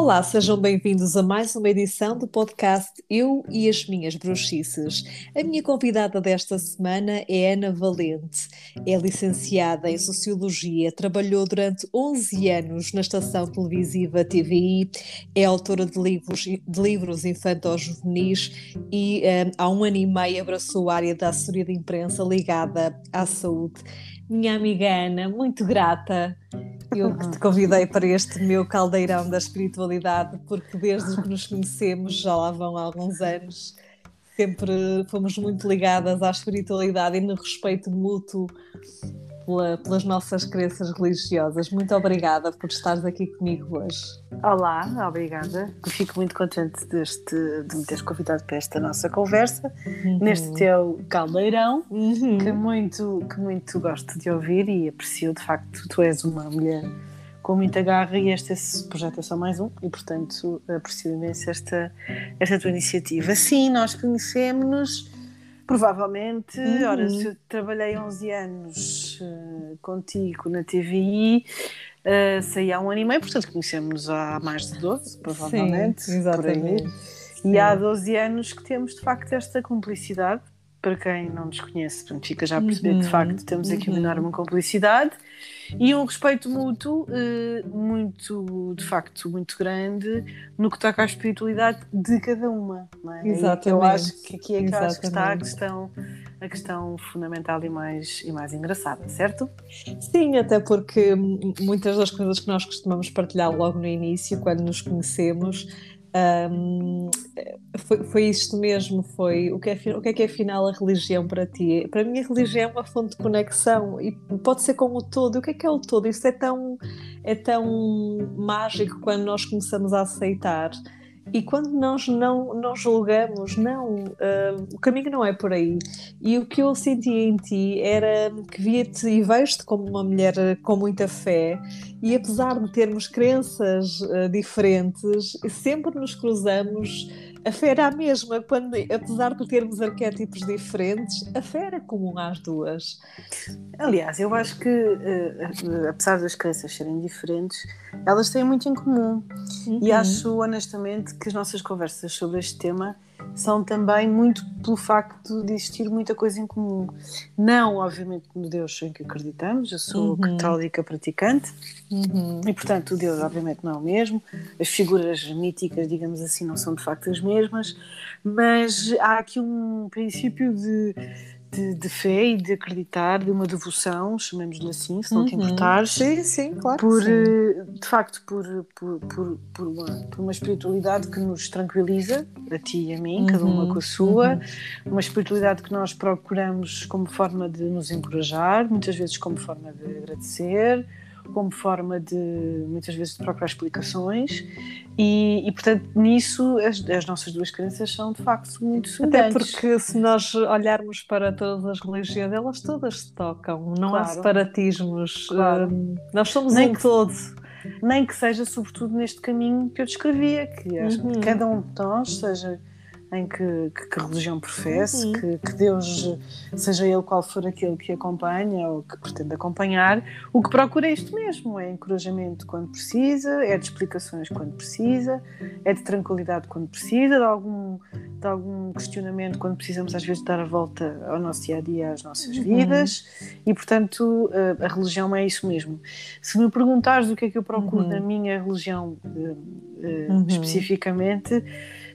Olá, sejam bem-vindos a mais uma edição do podcast Eu e as Minhas Bruxices. A minha convidada desta semana é Ana Valente. É licenciada em Sociologia, trabalhou durante 11 anos na estação televisiva TVI, é autora de livros, de livros infanto-juvenis e um, há um ano e meio abraçou a área da assessoria de imprensa ligada à saúde. Minha amiga Ana, muito grata eu que te convidei para este meu caldeirão da espiritualidade, porque desde que nos conhecemos, já lá vão alguns anos, sempre fomos muito ligadas à espiritualidade e no respeito mútuo pela, pelas nossas crenças religiosas. Muito obrigada por estares aqui comigo hoje. Olá, obrigada. Fico muito contente deste, de me teres convidado para esta nossa conversa, uhum. neste teu caldeirão, uhum. que, muito, que muito gosto de ouvir e aprecio. De facto, tu és uma mulher com muita garra e este projeto é só mais um e, portanto, aprecio imenso esta, esta tua iniciativa. Sim, nós conhecemos-nos Provavelmente, uhum. ora, se eu trabalhei 11 anos uh, contigo na TVI, uh, eh, saí há um ano e meio, portanto conhecemos há mais de 12, provavelmente. Sim, exatamente. E há 12 anos que temos de facto esta cumplicidade. Para quem não nos conhece, portanto, fica já a perceber uhum. de facto temos aqui uma uhum. enorme cumplicidade e um respeito mútuo uh, muito, de facto, muito grande no que toca à espiritualidade de cada uma. Não é? Exatamente. eu acho que aqui é que, que está a questão, a questão fundamental e mais, e mais engraçada, certo? Sim, até porque muitas das coisas que nós costumamos partilhar logo no início, quando nos conhecemos, um, foi, foi isto mesmo, foi o que, é, o que é que é afinal a religião para ti? Para mim a religião é uma fonte de conexão e pode ser com o todo. O que é que é o todo? Isso é tão, é tão mágico quando nós começamos a aceitar. E quando nós não, não julgamos, não, uh, o caminho não é por aí. E o que eu sentia em ti era que via-te e vejo-te como uma mulher com muita fé, e apesar de termos crenças uh, diferentes, sempre nos cruzamos a fé era a mesma, quando, apesar de termos arquétipos diferentes, a fé era comum às duas. Aliás, eu acho que, uh, apesar das crenças serem diferentes, elas têm muito em comum. Uhum. E acho honestamente que as nossas conversas sobre este tema são também muito pelo facto de existir muita coisa em comum. Não, obviamente, no Deus em que acreditamos, eu sou uhum. católica praticante uhum. e, portanto, o Deus, obviamente, não é o mesmo. As figuras míticas, digamos assim, não são de facto as mesmas, mas há aqui um princípio de de, de, fé e de acreditar, de uma devoção, chamemos-lhe assim, se não uhum. te importares. Sim, sim, claro. Por, sim. Eh, de facto, por, por, por, por, uma, por uma espiritualidade que nos tranquiliza, a ti e a mim, uhum. cada uma com a sua, uhum. uma espiritualidade que nós procuramos como forma de nos encorajar, muitas vezes como forma de agradecer, como forma de, muitas vezes, de procurar explicações e, e portanto, nisso as, as, nossas duas crenças são, de facto, muito semelhantes. Até porque se nós olharmos para todas as religiões, elas todas se tocam, não claro. há separatismos, claro. Hum, nós somos Nem um que, todo. Nem que seja, sobretudo, neste caminho que eu descrevia, que uhum. cada um de nós, seja em que, que, que religião professe, uhum. que, que, Deus, seja ele qual for aquele que acompanha ou que pretende acompanhar, o que procura é isto mesmo: é encorajamento quando precisa, é de explicações quando precisa, é de tranquilidade quando precisa, de algum, de algum questionamento quando precisamos, às vezes, dar a volta ao nosso dia a dia, às nossas uhum. vidas, e portanto a, a, religião é isso mesmo. Se me perguntares o que é que eu procuro uhum. na minha religião uh, uh, especificamente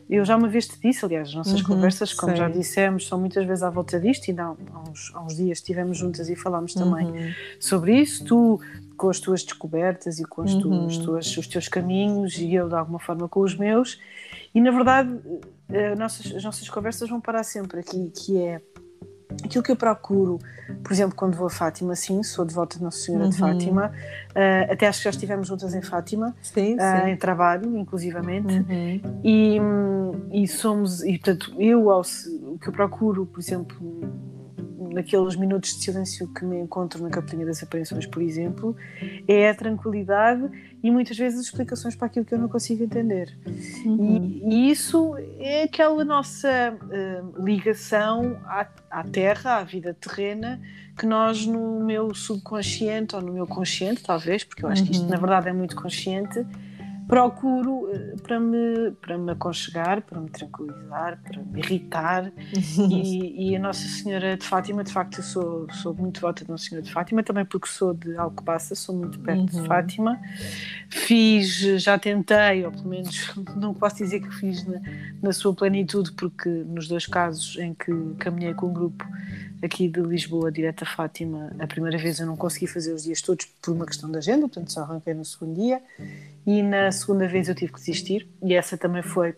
eu já uma vez te disse, aliás, as nossas uhum, conversas, como sei. já dissemos, são muitas vezes à volta disto, e há uns, há uns dias estivemos juntas e falámos também uhum. sobre isso. Tu, com as tuas descobertas e com as uhum. tuas, os teus caminhos, e eu, de alguma forma, com os meus. E, na verdade, eh, nossas, as nossas conversas vão parar sempre aqui, que é aquilo que eu procuro, por exemplo, quando vou a Fátima, sim, sou devota de Nossa Senhora uhum. de Fátima, uh, até acho que já estivemos juntas em Fátima, sim, uh, sim. em trabalho, inclusivamente, uhum. e, e somos, e portanto, eu, ao, o que eu procuro, por exemplo, naqueles minutos de silêncio que me encontro na Capelinha das Aparições, por exemplo, é a tranquilidade e muitas vezes as explicações para aquilo que eu não consigo entender. Uhum. E, e, isso é aquela nossa uh, ligação à, à Terra, à vida terrena, que nós no meu subconsciente ou no meu consciente, talvez, porque eu acho que isto uhum. na verdade é muito consciente, procuro eh, para me, para me aconchegar, para me tranquilizar, para me irritar. e, e, a Nossa Senhora de Fátima, de facto, eu sou, sou muito devota de Nossa Senhora de Fátima, também porque sou de Alcobaça, sou muito perto uhum. de Fátima. Fiz, já tentei, ou pelo menos não posso dizer que fiz na, na sua plenitude, porque nos dois casos em que caminhei com um grupo aqui de Lisboa, direto a Fátima, a primeira vez eu não consegui fazer os dias todos por uma questão de agenda, portanto só arranquei no segundo dia, e na segunda vez eu tive que desistir, e essa também foi,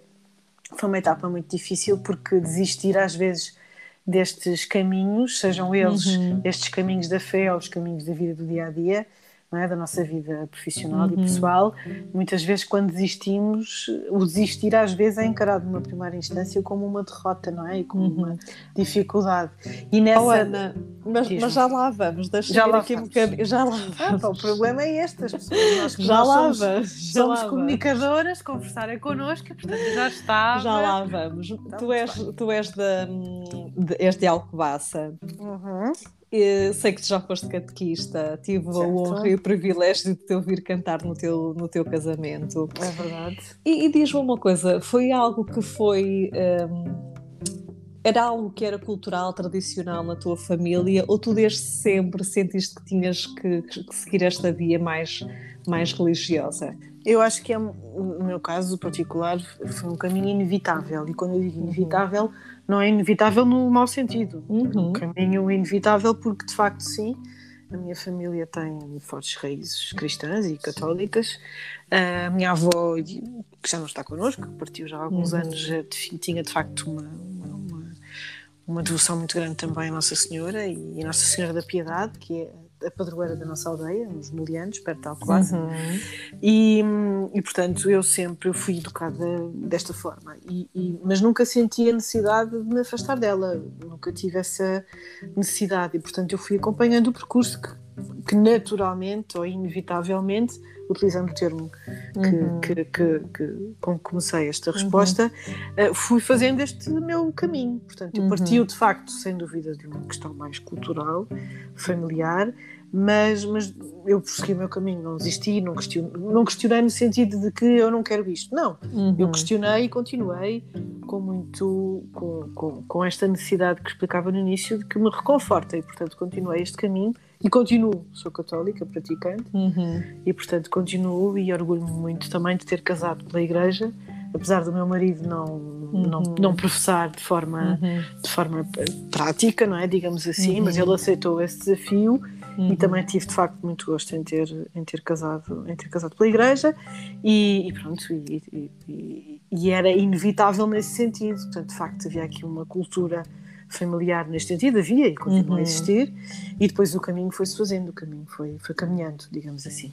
foi uma etapa muito difícil, porque desistir às vezes destes caminhos, sejam eles uhum. estes caminhos da fé ou os caminhos da vida do dia a dia, é? da nossa vida profissional uhum. e pessoal. Muitas vezes, quando desistimos, o desistir às vezes é encarado numa primeira instância como uma derrota, não é? E como uhum. uma dificuldade. E nessa. Oh, Ana, mas, mas, já lá vamos, deixa já lá aqui um bocadinho. Já lá vamos. Ah, o problema é este, as pessoas. Nós, já nós lá somos, vamos. Já somos lá comunicadoras, conversarem connosco, portanto já está. Já lá vamos. Então, tu, és, tu és, de, de, és de Alcobaça. Uhum. Eu sei que já foste catequista, tive certo. a honra e o privilégio de te ouvir cantar no teu, no teu casamento. É verdade. E, e diz-me uma coisa: foi algo que foi. Um, era algo que era cultural, tradicional na tua família, ou tu desde sempre sentiste que tinhas que, que seguir esta via mais, mais religiosa? Eu acho que é, no meu caso particular foi um caminho inevitável, e quando eu digo inevitável, uhum não é inevitável no mau sentido. Uhum. Um caminho inevitável porque, de facto, sim, a minha família tem fortes raízes cristãs e católicas. A minha avó, que já não está connosco, que partiu já há alguns uhum. anos, tinha de facto uma, uma, uma, devoção muito grande também à Nossa Senhora e a Nossa Senhora da Piedade, que é a padroeira da nossa aldeia, nos Molianos, perto de Alcobaça. Uhum. E, e, portanto, eu sempre fui educada desta forma. E, e, mas nunca senti a necessidade de me afastar dela. Nunca tive essa necessidade. E, portanto, eu fui acompanhando o percurso que, que naturalmente ou inevitavelmente, utilizando o termo que, uhum. que, que, que, com que comecei esta uhum. resposta, uhum. uh, fui fazendo este meu caminho. Portanto, eu partiu de facto, sem dúvida, de uma questão mais cultural, familiar, mas, mas eu prossegui o meu caminho, não desisti, não questionei, não questionei no sentido de que eu não quero isto. Não, uhum. eu questionei e continuei com muito, com, com, com esta necessidade que explicava no início de que me reconforta e, portanto, continuei este caminho e continuo, sou católica, praticante, uhum. e portanto continuo e orgulho-me muito também de ter casado pela igreja, apesar do meu marido não, uhum. não, não professar de forma, uhum. de forma prática, não é? Digamos assim, mas ele aceitou esse desafio e também tive de facto muito gosto em ter, em ter, casado, em ter casado pela igreja e, e pronto, e, e, e era inevitável nesse sentido, portanto de facto havia aqui uma cultura familiar neste sentido, havia e continua uhum. a existir, e depois o caminho foi-se fazendo, o caminho foi, foi caminhando, digamos assim.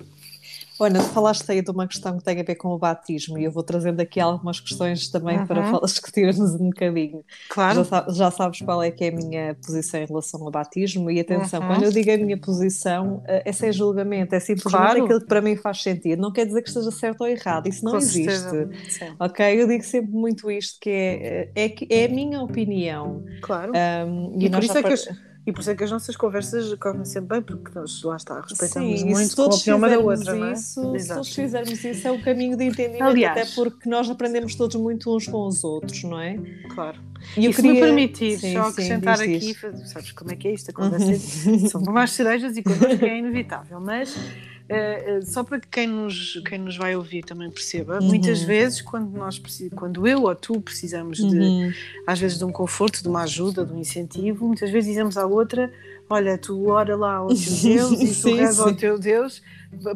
Olha, falaste aí de uma questão que tem a ver com o batismo e eu vou trazendo aqui algumas questões também uhum. para discutirmos um bocadinho. Claro. Já, já, sabes qual é que é a minha posição em relação ao batismo e atenção, uhum. quando eu digo a minha posição, eh, é sem julgamento, é simplesmente claro. aquilo que para mim faz sentido. Não quer dizer que esteja certo ou errado, isso não com existe. Ok? Eu digo sempre muito isto, que é, é, é a minha opinião. Claro. Um, e, e por isso é que eu e por isso é que as nossas conversas correm sempre bem, porque nós lá está, respeitamos Sim, muito a opinião uma da outra, não é? Se todos fizermos isso, é o caminho de entendimento, Aliás, até porque nós aprendemos todos muito uns com os outros, não é? Claro. E, eu e queria... se me permitir sim, só acrescentar sim, aqui, sabes como é que é isto? Acontece, são mais cerejas e que é inevitável, mas Uh, só para que quem nos, quem nos vai ouvir também perceba, uhum. muitas vezes quando nós quando eu ou tu precisamos de uhum. às vezes de um conforto, de uma ajuda, de um incentivo, muitas vezes dizemos à outra, olha, tu ora lá ao teu Deus e tu reza ao teu Deus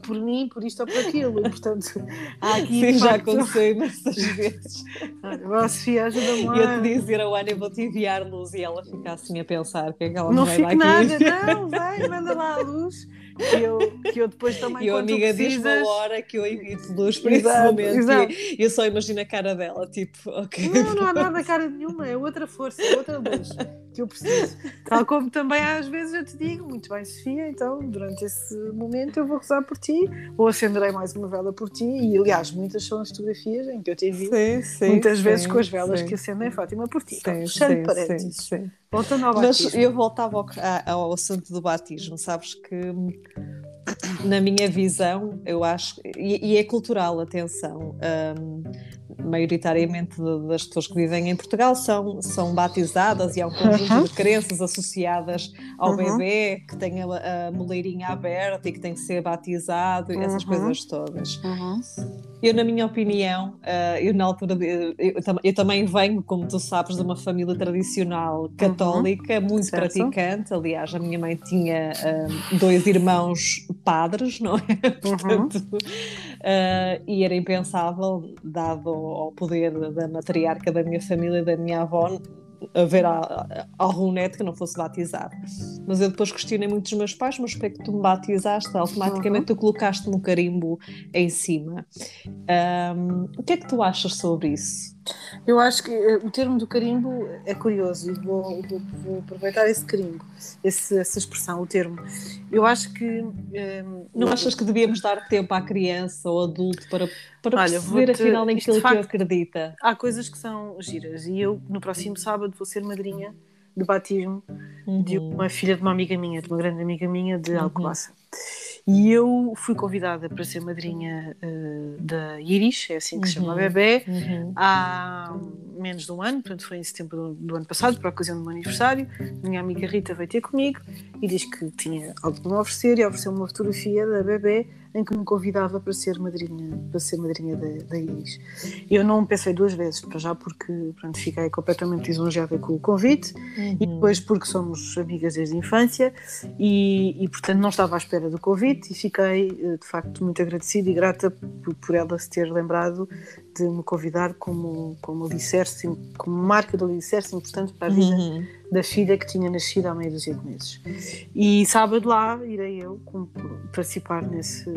por mim, por isto ou por aquilo. Portanto, há aqui. Sim, já aconteceu imensas vezes. Olha, a Sofia ajuda-me lá. Eu te dizer a Ana, eu vou-te enviar luz e ela fica assim a pensar que é que ela não vai fica nada, não, vai, manda lá a luz que eu, que eu depois também. E a amiga diz uma hora que eu evito luz para esse momento. Exato. E eu só imagino a cara dela, tipo, ok. Não, não há nada cara nenhuma, é outra força, é outra luz que eu preciso. Tal como também às vezes eu te digo, muito bem, Sofia, então durante esse momento eu vou rezar por ti, ou acenderei mais uma vela por ti, e aliás, muitas são as fotografias em que eu te vi sim, sim, muitas sim, vezes com as velas que acendem Fátima por ti. Sim, sim, parênteses. Sim, sim. Voltando ao batismo. Mas eu voltava ao, ao assunto do batismo, sabes que na minha visão, eu acho, e, e é cultural, atenção, um, maioritariamente das pessoas que vivem em Portugal são, são batizadas e há um conjunto uhum. de crenças associadas ao uhum. bebê que tem a, a moleirinha aberta e que tem que ser batizado, e essas coisas todas. Eu, na minha opinião, uh, eu na altura, eu, eu, também venho, como tu sabes, de uma família tradicional católica, muito certo. praticante. Aliás, a minha mãe tinha uh, dois irmãos padres, não é? Portanto, uh, e era impensável, dado ao poder da matriarca da minha família, da minha avó, haver algum neto que não fosse batizado. Mas eu depois questionei muito os meus pais, mas porque é que tu me batizaste? Automaticamente uhum. tu colocaste-me o carimbo em cima. Um, o que é que tu achas sobre isso? Eu acho que uh, o termo do carimbo é curioso e vou, vou, vou aproveitar esse carimbo, esse, essa expressão, o termo. Eu acho que. Um, não achas que devíamos dar tempo à criança ou adulto para, para olha, perceber afinal naquilo que acredita? Há coisas que são giras e eu no próximo sábado vou ser madrinha de batismo uhum. de uma filha de uma amiga minha, de uma grande amiga minha de uhum. E eu fui convidada para ser madrinha uh, da Iris, é assim que se chama a uhum. bebê, uhum. há menos de um ano, portanto foi em setembro do, do ano passado, por ocasião do meu aniversário. Minha amiga Rita veio ter comigo e disse que tinha algo para me oferecer e ofereceu uma fotografia da bebê em que me convidava para ser madrinha, para ser madrinha da, da Iris. Eu não pensei duas vezes, para já porque pronto, fiquei completamente lisonjeada com o convite uhum. e depois porque somos amigas desde a infância e, e, portanto não estava à espera do convite e fiquei eh, de facto muito agradecida e grata por, por ela se ter lembrado de me convidar como, como alicerce, como marca do alicerce importante para a vida uhum. Da filha que tinha nascido há meio dúzia de meses. E sábado lá irei eu participar nesse,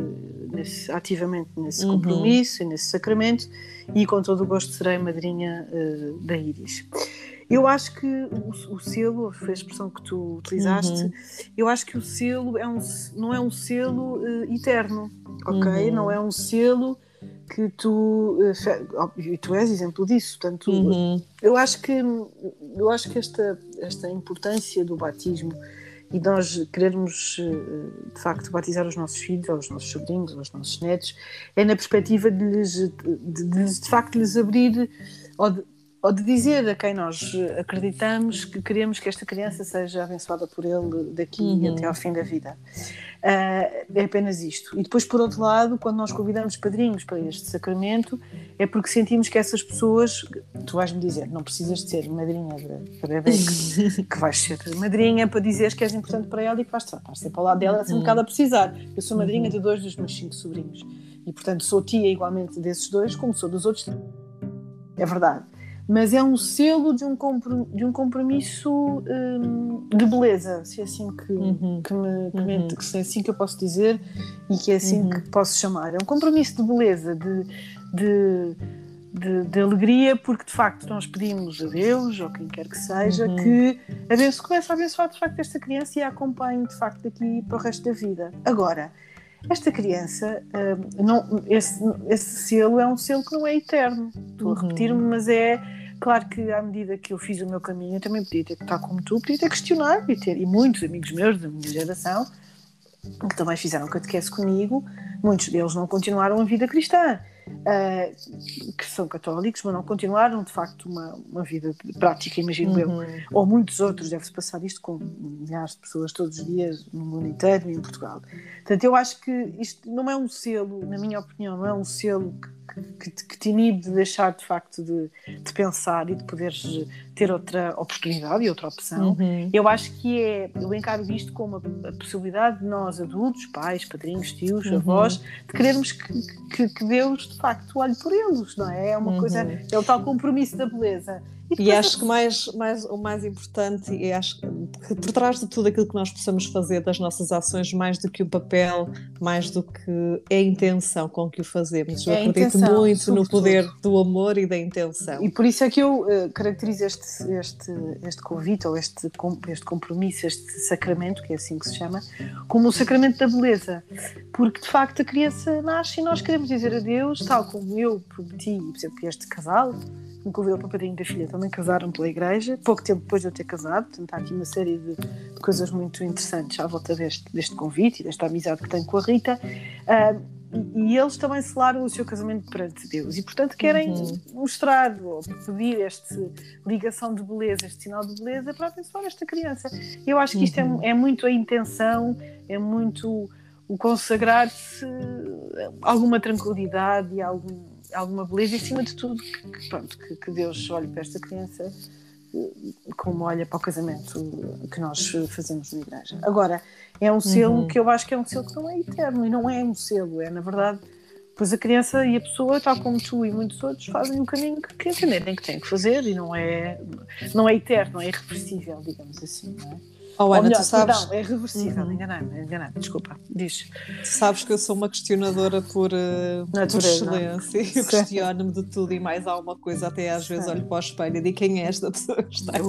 nesse ativamente nesse uhum. compromisso e nesse sacramento e com todo o gosto serei madrinha uh, da Iris. Eu acho que o, o, selo, foi a expressão que tu utilizaste, uhum. eu acho que o selo é um, não é um selo uh, eterno, ok? Uhum. Não é um selo que tu eh, e tu és exemplo disso portanto uhum. eu acho que eu acho que esta esta importância do batismo e nós querermos eh, de facto batizar os nossos filhos ou os nossos sobrinhos ou os nossos netos é na perspectiva de lhes de, de, de, de facto lhes abrir ou de, ou de dizer a quem nós acreditamos que queremos que esta criança seja abençoada por ele daqui uhum. até ao fim da vida. Uh, é apenas isto. E depois, por outro lado, quando nós convidamos padrinhos para este sacramento, é porque sentimos que essas pessoas, tu vais-me dizer, não precisas de ser madrinha para bebê, que, que vais ser madrinha para dizeres que és importante para ela e que vais, vais ser para o lado dela sempre que ela precisar. Eu sou madrinha de dois dos meus cinco sobrinhos e, portanto, sou tia igualmente desses dois, como sou dos outros. É verdade mas é um selo de um, de um compromisso um, de beleza, se é assim que, uhum. que, me, que, uhum. me, que, é assim que eu posso dizer e que é assim uhum. que posso chamar. É um compromisso de beleza, de, de, de, de, alegria, porque de facto nós pedimos a Deus, ou quem quer que seja, uhum. que a Deus comece a abençoar de facto esta criança e a acompanhe de facto daqui para o resto da vida. Agora, esta criança, um, não, esse, esse selo é um selo que não é eterno. Estou a uhum. repetir-me, mas é Claro que à medida que eu fiz o meu caminho, eu também podia ter que estar como tu, podia ter que questionar e ter, e muitos amigos meus da minha geração, que também fizeram catequese comigo, muitos deles não continuaram a vida cristã, uh, que são católicos, mas não continuaram de facto uma, uma vida prática, imagino uhum. eu. Ou muitos outros, deve-se passar isto com milhares de pessoas todos os dias no mundo inteiro e em Portugal. Portanto, eu acho que isto não é um selo, na minha opinião, não é um selo que que, que, te inibe de deixar de facto de, de, pensar e de poderes ter outra oportunidade e outra opção. Uhum. Eu acho que é, eu encaro isto como a, a, possibilidade de nós adultos, pais, padrinhos, tios, uhum. avós, de querermos que, que, que, Deus de facto olhe por eles, não é? É uma uhum. coisa, é o tal compromisso da beleza. E, acho que mais, mais, o mais importante, e acho que por trás de tudo aquilo que nós possamos fazer das nossas ações, mais do que o papel, mais do que é a intenção com que o fazemos. Eu é acredito intenção, muito no poder do amor e da intenção. E por isso é que eu uh, caracterizo este, este, este convite, ou este, este compromisso, este sacramento, que é assim que se chama, como o sacramento da beleza. Porque de facto a criança nasce e nós queremos dizer a Deus, tal como eu prometi, por exemplo, este casal me convidou para o padrinho da filha, também casaram pela igreja, pouco tempo depois de eu ter casado, portanto há aqui uma série de, de coisas muito interessantes à volta deste, deste convite e desta amizade que tenho com a Rita. E eles também selaram o seu casamento perante Deus e, portanto, querem uhum. mostrar ou pedir esta ligação de beleza, este sinal de beleza para abençoar esta criança. Eu acho que isto é, uhum. é, é muito a intenção, é muito o consagrar-se alguma tranquilidade e algum, alguma beleza e, acima de tudo, que, pronto, que, que Deus olhe para esta criança como olha para o casamento que nós fazemos na igreja. Agora, é um selo uhum. que eu acho que é um selo que não é eterno e não é um selo, é na verdade. Pois a criança e a pessoa, tal como tu e muitos outros, fazem um caminho que, que entenderem que têm que fazer e não é, não é eterno, é irreversível, digamos assim, não é? Oh, Ana, melhor, tu sabes... Não, é reversível, uhum. enganei-me, enganei desculpa, diz. Tu sabes que eu sou uma questionadora por, uh, por excelência, eu questiono-me de tudo e mais alguma coisa, até às vezes olho para o espelho e digo quem é esta pessoa que está aqui.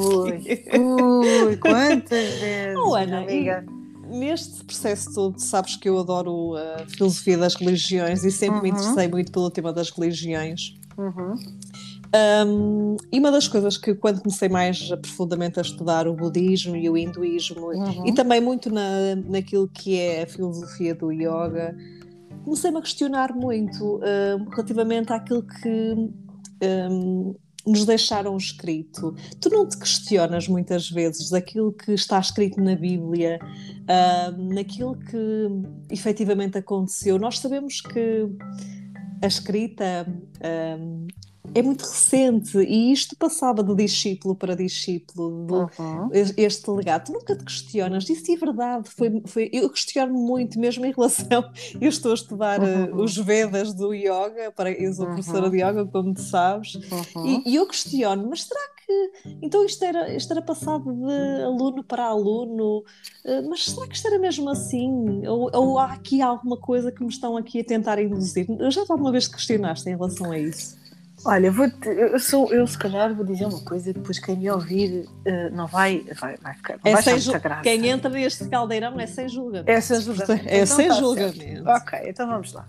Ui, ui quantas vezes, oh, Ana, amiga. neste processo todo, sabes que eu adoro a filosofia das religiões e sempre uhum. me interessei muito pelo tema das religiões. Uhum. Um, e uma das coisas que, quando comecei mais profundamente a estudar o budismo e o hinduísmo, uhum. e também muito na, naquilo que é a filosofia do yoga, comecei-me a questionar muito um, relativamente àquilo que um, nos deixaram escrito. Tu não te questionas muitas vezes daquilo que está escrito na Bíblia, naquilo que efetivamente aconteceu. Nós sabemos que a escrita é muito recente e isto passava de discípulo para discípulo, do, uhum. este legado. Tu nunca te questionas, isso é verdade. Foi, foi, eu questiono muito, mesmo em relação. Eu estou a estudar uhum. uh, os Vedas do yoga, para, eu sou uhum. professora de yoga, como tu sabes, uhum. e, e, eu questiono, mas será que então isto era, isto era passado de aluno para aluno? Uh, mas será que isto era mesmo assim? Ou, ou há aqui alguma coisa que me estão aqui a tentar induzir? Já alguma vez te questionaste em relação a isso? Olha, vou te, eu, sou, eu se calhar vou dizer uma coisa, depois quem me ouvir uh, não vai, vai, vai ficar. Não é vai sem graça. Quem entra neste caldeirão é sem julgamento. É sem julgamento. É então, sem tá julgamento. Ok, então vamos lá.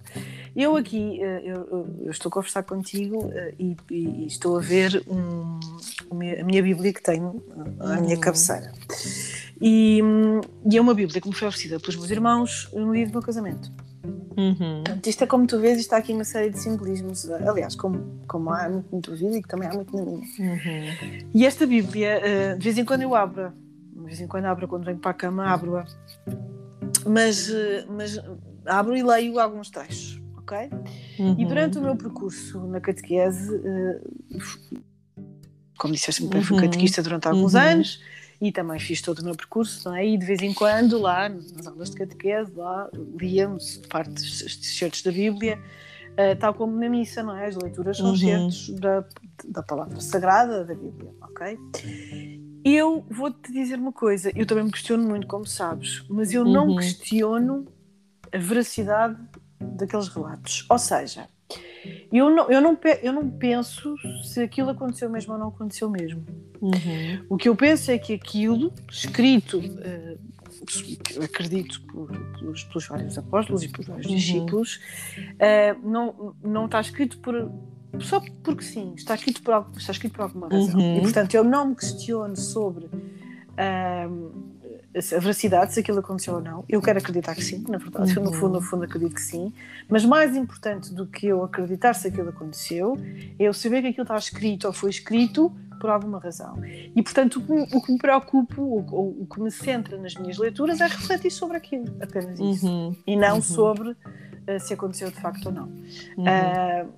Eu aqui, uh, eu, eu, estou a conversar contigo uh, e, e, estou a ver um, a minha Bíblia que tenho à minha hum. cabeceira. E, e, é uma Bíblia que me foi oferecida pelos meus irmãos no dia do meu casamento. Uhum. isto é como tu vês, está aqui uma série de simbolismos, aliás, como, como há muito na tua vida e que também há muito na minha. Uhum. E esta Bíblia, uh, de vez em quando eu abro, de vez em quando abro, quando venho para a cama, abro-a, mas, uh, mas abro e leio alguns trechos, ok? Uhum. E durante o meu percurso na catequese, uh, como disseste, fui uhum. catequista durante alguns uhum. anos e também fiz todo o meu percurso, não é? E de vez em quando, lá nas aulas de catequese, lá líamos partes, certos da Bíblia, uh, tal como na missa, não é? As leituras são uhum. certos da, da palavra sagrada da Bíblia, ok? Eu vou-te dizer uma coisa, eu também me questiono muito, como sabes, mas eu uhum. não questiono a veracidade daqueles relatos. Ou seja, eu não, eu, não, eu não penso se aquilo aconteceu mesmo ou não aconteceu mesmo. Uhum. O que eu penso é que aquilo, escrito, uh, acredito, pelos, pelos, vários apóstolos e pelos vários uhum. discípulos, uh, não, não está escrito por, só porque sim, está escrito por, está escrito por alguma razão. Uhum. E portanto eu não me questiono sobre. Uh, a veracidade, se aquilo aconteceu ou não. Eu quero acreditar que sim, na verdade, uhum. no fundo, no fundo acredito que sim. Mas mais importante do que eu acreditar se aquilo aconteceu, é eu saber que aquilo está escrito ou foi escrito por alguma razão. E portanto, o que, o que me preocupa, o, o, o, que me centra nas minhas leituras é refletir sobre aquilo, apenas isso. Uhum. E não uhum. sobre uh, se aconteceu de facto ou não. Uh,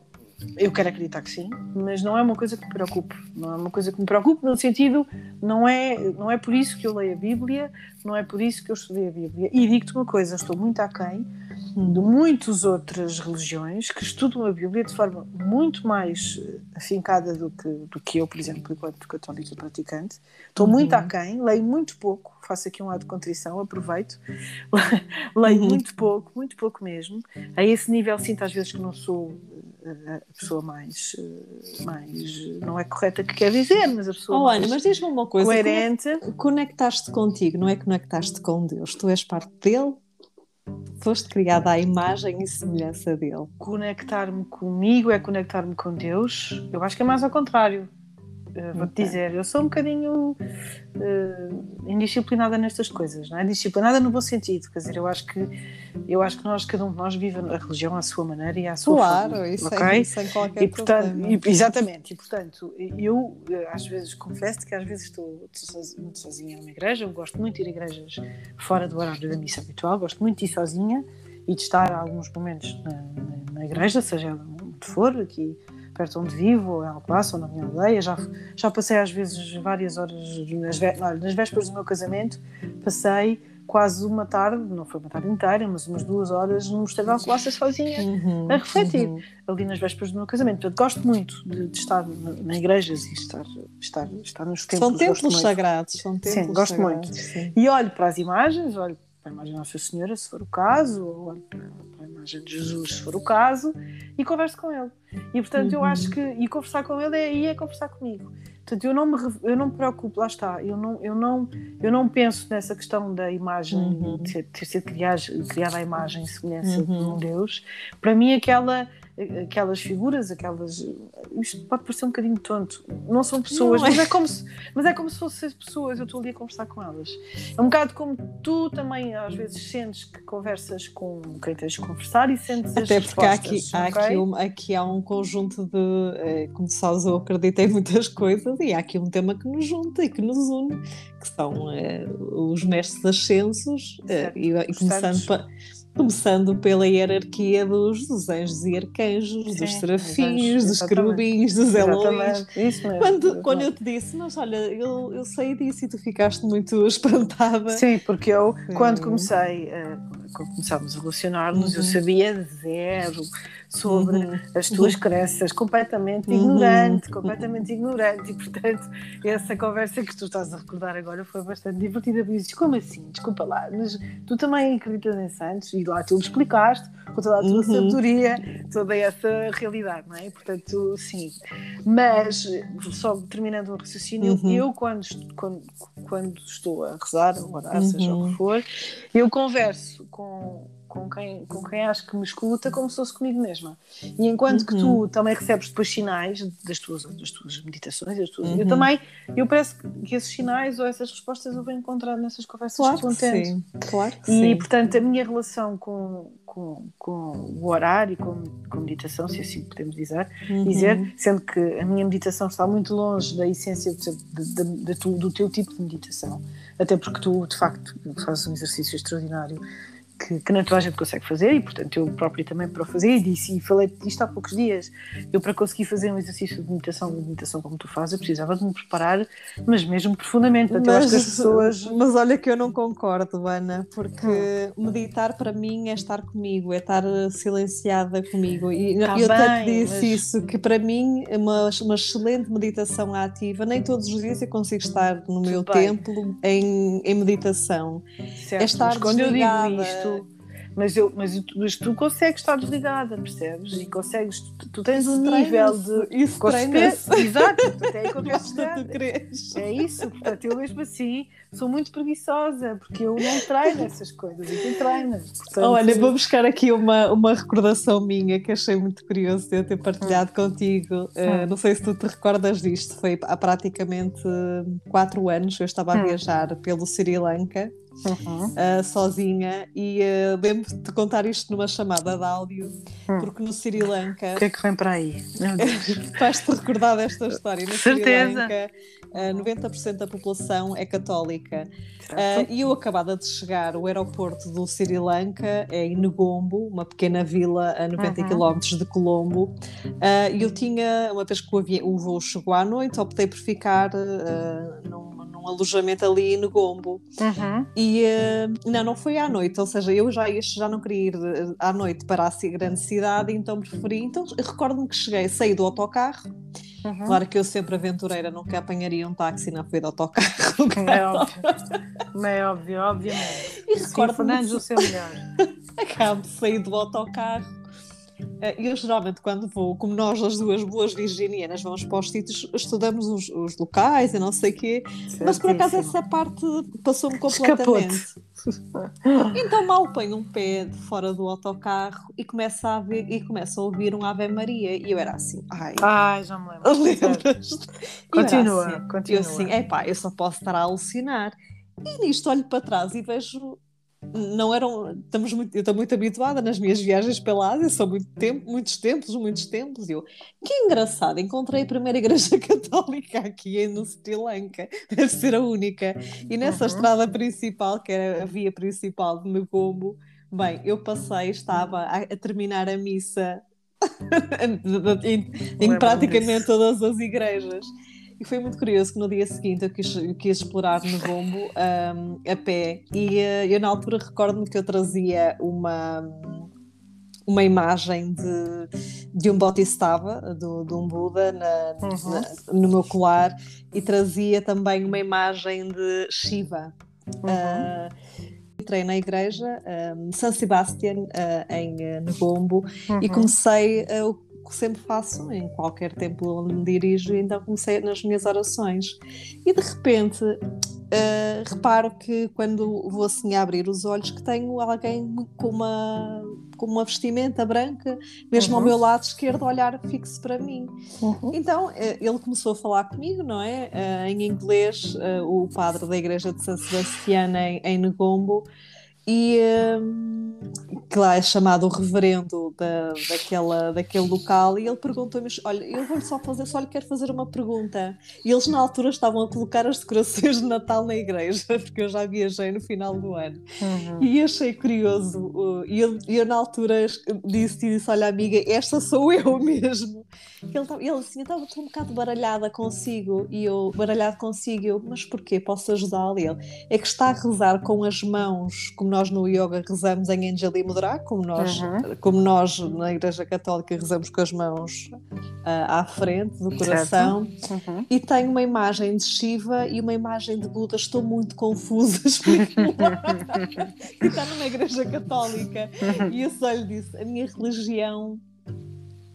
eu quero acreditar que sim, mas não é uma coisa que me preocupe. Não é uma coisa que me preocupe no sentido, não é, não é por isso que eu leio a Bíblia, não é por isso que eu estudei a Bíblia. E digo-te uma coisa, estou muito aquém de muitas outras religiões que estudam a Bíblia de forma muito mais eh, afincada do que, do que eu, por exemplo, enquanto católica praticante. Estou uhum. muito aquém, leio muito pouco, faço aqui um lado de contrição, aproveito. leio uhum. muito pouco, muito pouco mesmo. A esse nível sinto às vezes que não sou a pessoa mais, mais não é correta que quer dizer, mas a pessoa oh, Ana, mas diz-me uma coisa, coerente. Conectaste contigo, não é conectaste com Deus, tu és parte dele? foste criada à imagem e semelhança dele. Conectar-me comigo é conectar-me com Deus. Eu acho que é mais ao contrário. Uh, Vou-te dizer, eu sou um bocadinho uh, indisciplinada nestas coisas, não é? Disciplinada no bom sentido, quer dizer, eu acho que eu acho que nós, cada um de nós vive a religião à sua maneira e à sua claro, forma. Isso okay? é, sem qualquer e, portanto, problema. E, exatamente, e portanto, eu eh, às vezes confesso que às vezes estou muito sozinha numa igreja, eu gosto muito de ir a igrejas fora do horário da missa habitual, gosto muito de ir sozinha e de estar alguns momentos na, na, na igreja, seja onde for, aqui perto onde vivo, ou em Alcobaça, ou na minha aldeia. Já, já passei às vezes várias horas, nas, nas vésperas do meu casamento, passei quase uma tarde, não foi uma tarde inteira, mas umas duas horas no Mosteiro de Alcobaça sozinha, uhum, a refletir, uhum. ali nas vésperas do meu casamento. Portanto, gosto muito de, de estar na, na igrejas e estar, estar, estar nos templos. São templos sagrados. São templos sim, gosto sagrados, muito. Sim. E olho para as imagens, olho para a imagem da Nossa Senhora, se for o caso, ou olho de Jesus, se for o caso, e converso com ele. E portanto, eu acho que. E conversar com ele é, aí é conversar comigo. Portanto, eu não me, eu não me preocupo, lá está, eu não, eu não, eu não penso nessa questão da imagem, uhum. de ter, ter sido criada, criada a imagem e semelhança uhum. de um Deus. Para mim, aquela aquelas figuras, aquelas. Isto pode parecer um bocadinho tonto. Não são pessoas, não é. Mas, é como se, mas é como se fossem pessoas, eu estou ali a conversar com elas. É um bocado como tu também às vezes sentes que conversas com quem tens de conversar e sentes Até porque há aqui, há, aqui, um, aqui há um conjunto de. É, como sabes, eu acredito em muitas coisas e há aqui um tema que nos junta e que nos une, que são é, os mestres ascensos, é, e, e começando para Começando pela hierarquia dos, dos anjos e arcanjos, Sim, dos serafins, dos querubins, dos mesmo. Quando, quando eu te disse, mas olha, eu, eu sei disso e tu ficaste muito espantada. Sim, porque eu, quando comecei, uh, quando começámos a relacionar-nos, uhum. eu sabia zero sobre uhum. as tuas crenças, completamente uhum. ignorante, completamente ignorante, e portanto, essa conversa que tu estás a recordar agora foi bastante divertida. Eu disse, como assim? Desculpa lá, mas tu também acreditas em santos e lá tu me explicaste com toda a tua uhum. sabedoria, toda essa realidade, não é? Portanto, sim. Mas, só terminando o raciocínio, uhum. eu quando, quando, quando estou a rezar, ou orar, seja o que uhum. for, eu converso com com quem, com quem acho que me escuta como se fosse comigo mesma. E enquanto uhum. que tu uhum. também recebes depois sinais das tuas, das tuas meditações, das tuas, uhum. eu também, eu parece que esses sinais ou essas respostas eu venho encontrar nessas conversas claro que tendo. Sim. Claro que e, sim. portanto, a minha relação com, com, com o horário e com, com meditação, se assim podemos dizer, uhum. dizer, sendo que a minha meditação está muito longe da essência de, de, de, de, do teu tipo de meditação, até porque tu, de facto, fazes um exercício extraordinário que, que não toda a gente consegue fazer e, portanto, eu próprio também para o fazer e disse e falei disto há poucos dias. Eu, para conseguir fazer um exercício de meditação, de meditação como tu fazes, eu precisava de me preparar, mas mesmo profundamente. Portanto, mas, as pessoas. Mas olha que eu não concordo, Ana, porque hum. meditar para mim é estar comigo, é estar silenciada comigo. E tá eu bem, até te disse mas... isso, que para mim uma, uma excelente meditação ativa, nem todos os dias eu consigo estar no meu templo em, em meditação. Certo, é estar quando desligada. eu digo isto mas, eu, mas, tu, tu consegues estar desligada, percebes? E consegues, tu, tu tens um nível de. Isso treinas. Exato, até tu É isso, portanto, eu mesmo assim sou muito preguiçosa, porque eu não treino essas coisas, e tu treinas. Portanto, Olha, vou buscar aqui uma, uma recordação minha que achei muito curioso de eu ter partilhado hum. contigo. Uh, não sei se tu te recordas disto, foi há praticamente quatro anos eu estava a hum. viajar pelo Sri Lanka uhum. uh, sozinha e uh, lembro-te de contar isto numa chamada de áudio, uhum. porque no Sri Lanka. O que é que vem para aí? Faz-te recordar desta história. No Certeza. Sri Lanka, uh, ah, 90% da população é católica. E eu acabada de chegar, o aeroporto do Sri Lanka é em Negombo, uma pequena vila a 90 uhum. km de Colombo. E eu tinha, uma vez que o, avião, o voo chegou à noite, optei por ficar num um alojamento ali em Negombo. Uhum. E uh, não, não foi à noite, ou seja, eu já, já não queria ir eh, à noite para a grande cidade, então preferi. Então recordo-me que cheguei, saí do autocarro. Uhum. Claro que eu sempre aventureira nunca apanharia um táxi na foi do autocarro. É óbvio, é óbvio, obviamente. E recordo-me. o seu melhor. Acabo de sair do autocarro eu geralmente quando vou, como nós as duas boas virginianas vamos para os sítios, estudamos os, os locais e não sei o quê, mas por acaso essa parte passou-me completamente. então mal ponho um pé fora do autocarro e começo a ver e começo a ouvir um Ave Maria e eu era assim, ai, ai já me lembro. Lembras? Continua, assim, continua. Eu assim, epá, eu só posso estar a alucinar. E nisto olho para trás e vejo não eram. Estamos muito, eu estou muito habituada nas minhas viagens pela Ásia, são muito tempo, muitos tempos, muitos tempos. E eu, que engraçado, encontrei a primeira igreja católica aqui no Sri Lanka, deve ser a única. E nessa uhum. estrada principal, que era a via principal de Negombo, bem, eu passei, estava a, a terminar a missa em, em praticamente disso. todas as igrejas. E foi muito curioso que no dia seguinte eu quis, eu quis explorar no bombo um, a pé e uh, eu na altura recordo-me que eu trazia uma uma imagem de, de um Bodhisattva, de, de um Buda na, uhum. na, no meu colar e trazia também uma imagem de Shiva. Uhum. Uh, entrei na igreja um, San Sebastian uh, em uh, Negombo uhum. e comecei uh, que sempre faço em qualquer templo onde me dirijo, então comecei nas minhas orações. E de repente uh, reparo que quando vou assim abrir os olhos, que tenho alguém com uma, com uma vestimenta branca, mesmo uhum. ao meu lado esquerdo, olhar fixo para mim. Uhum. Então uh, ele começou a falar comigo, não é? Uh, em inglês, o padre da igreja de São Sebastião em, em Negombo e um, que lá é chamado o reverendo da, daquela, daquele local, e ele perguntou-me: Olha, eu vou-lhe só fazer, só lhe quero fazer uma pergunta. E eles, na altura, estavam a colocar as decorações de Natal na igreja, porque eu já viajei no final do ano. Uhum. E achei curioso. E eu, eu, na altura, disse: disse Olha, amiga, esta sou eu mesmo. Ele, ele assim: Eu estava um bocado baralhada consigo, e eu, baralhado consigo, eu, mas porquê? Posso ajudá-lo? Ele é que está a rezar com as mãos, como nós no yoga rezamos em Anjali Mudra, como nós, uhum. como nós na Igreja Católica rezamos com as mãos uh, à frente do coração, uhum. e tem uma imagem de Shiva e uma imagem de Buda. Estou muito confusa. e está numa Igreja Católica. Uhum. E eu só lhe disse: a minha religião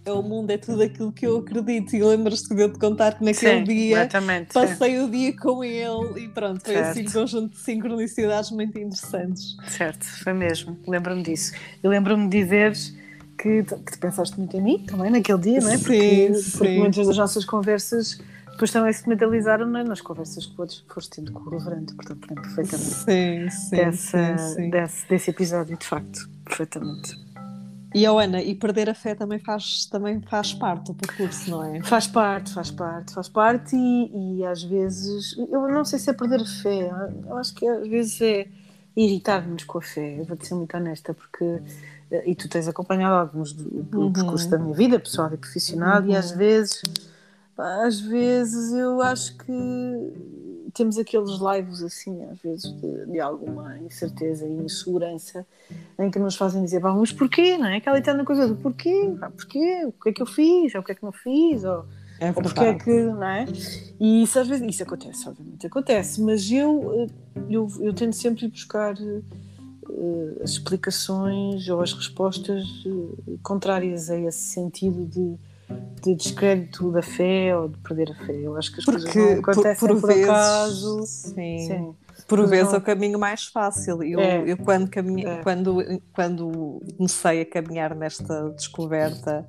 o mundo, é tudo aquilo que eu acredito. E lembras-te de eu te contar que naquele sim, dia passei sim. o dia com ele e pronto, foi certo. assim um conjunto de sincronicidades muito interessantes. Certo, foi mesmo, lembro-me disso. E lembro-me de dizeres que, que pensaste muito em mim também naquele dia, não é? Porque, sim, porque muitas das nossas conversas depois também se materializaram é? nas conversas que outros foste tendo com o Reverendo, portanto perfeitamente sim, sim, dessa, sim, sim. Desse, desse episódio, de facto, perfeitamente. E a Ana, e perder a fé também faz, também faz parte do percurso, não é? Faz parte, faz parte, faz parte e, e às vezes, eu não sei se é perder a fé, eu acho que às vezes é irritar-nos com a fé, eu vou-te ser muito honesta, porque, e tu tens acompanhado alguns do, do uhum. percurso da minha vida, pessoal e profissional, uhum. e às vezes, às vezes eu acho que temos aqueles lives assim, às vezes, de, de, alguma incerteza e insegurança, em que nos fazem dizer, vamos porquê, não é? Aquela eterna coisa do porquê, ah, porquê, o que é que eu fiz, ou o que é que não fiz, ou, é ou porque é que, não é? E isso às vezes, isso acontece, obviamente acontece, mas eu, eh, eu, eu tento sempre ir buscar uh, as explicações ou as respostas uh, contrárias a esse sentido de de descrédito da fé ou de perder a fé. Eu acho que as Porque, coisas não acontecem por, por, por vezes, acaso. Sim. sim. Por vezes é o caminho mais fácil. Eu, é. eu quando, caminhe, é. quando, quando comecei a caminhar nesta descoberta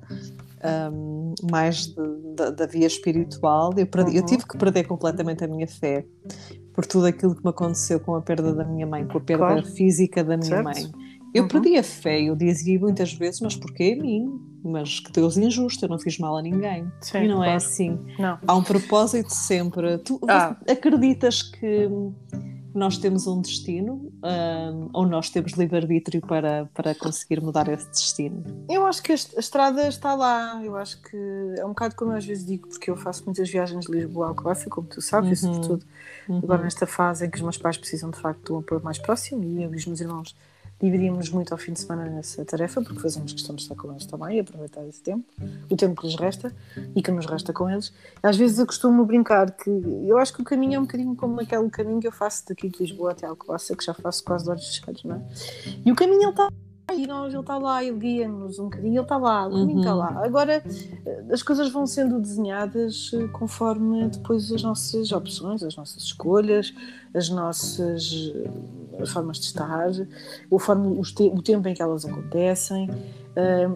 um, mais de, de, da via espiritual, eu, perdi, uhum. eu tive que perder completamente a minha fé por tudo aquilo que me aconteceu com a perda da minha mãe, com a perda claro. física da minha certo. mãe. Eu uhum. perdi a fé, eu dizia muitas vezes, mas porquê a mim? Mas que Deus é injusto, eu não fiz mal a ninguém. Sim, e não é claro. é assim. Não. Há um propósito sempre. Tu ah. acreditas que nós temos um destino um, ou nós temos livre-arbítrio para, para conseguir mudar esse destino? Eu acho que a, estrada está lá. Eu acho que é um bocado como eu às vezes digo, porque eu faço muitas viagens de Lisboa ao Croácia, como tu sabes, uhum. e sobretudo uhum. agora nesta fase em que os meus pais precisam de facto de um apoio mais próximo e eu e os meus irmãos dividimos muito ao fim de semana nessa tarefa, porque fazemos questão de estar com eles também e aproveitar esse tempo, o tempo que lhes resta e que nos resta com eles. Às vezes eu costumo brincar que eu acho que o caminho é um bocadinho como aquele caminho que eu faço daqui de Lisboa até Alcobaça, que já faço quase de olhos fechados, não é? E o caminho ele está e nós, ele está lá, ele guia-nos um bocadinho, ele está lá, o caminho está uhum. lá. Agora, as coisas vão sendo desenhadas eh, conforme depois as nossas opções, as nossas escolhas, as nossas as eh, formas de estar, o, forma, o tempo em que elas acontecem.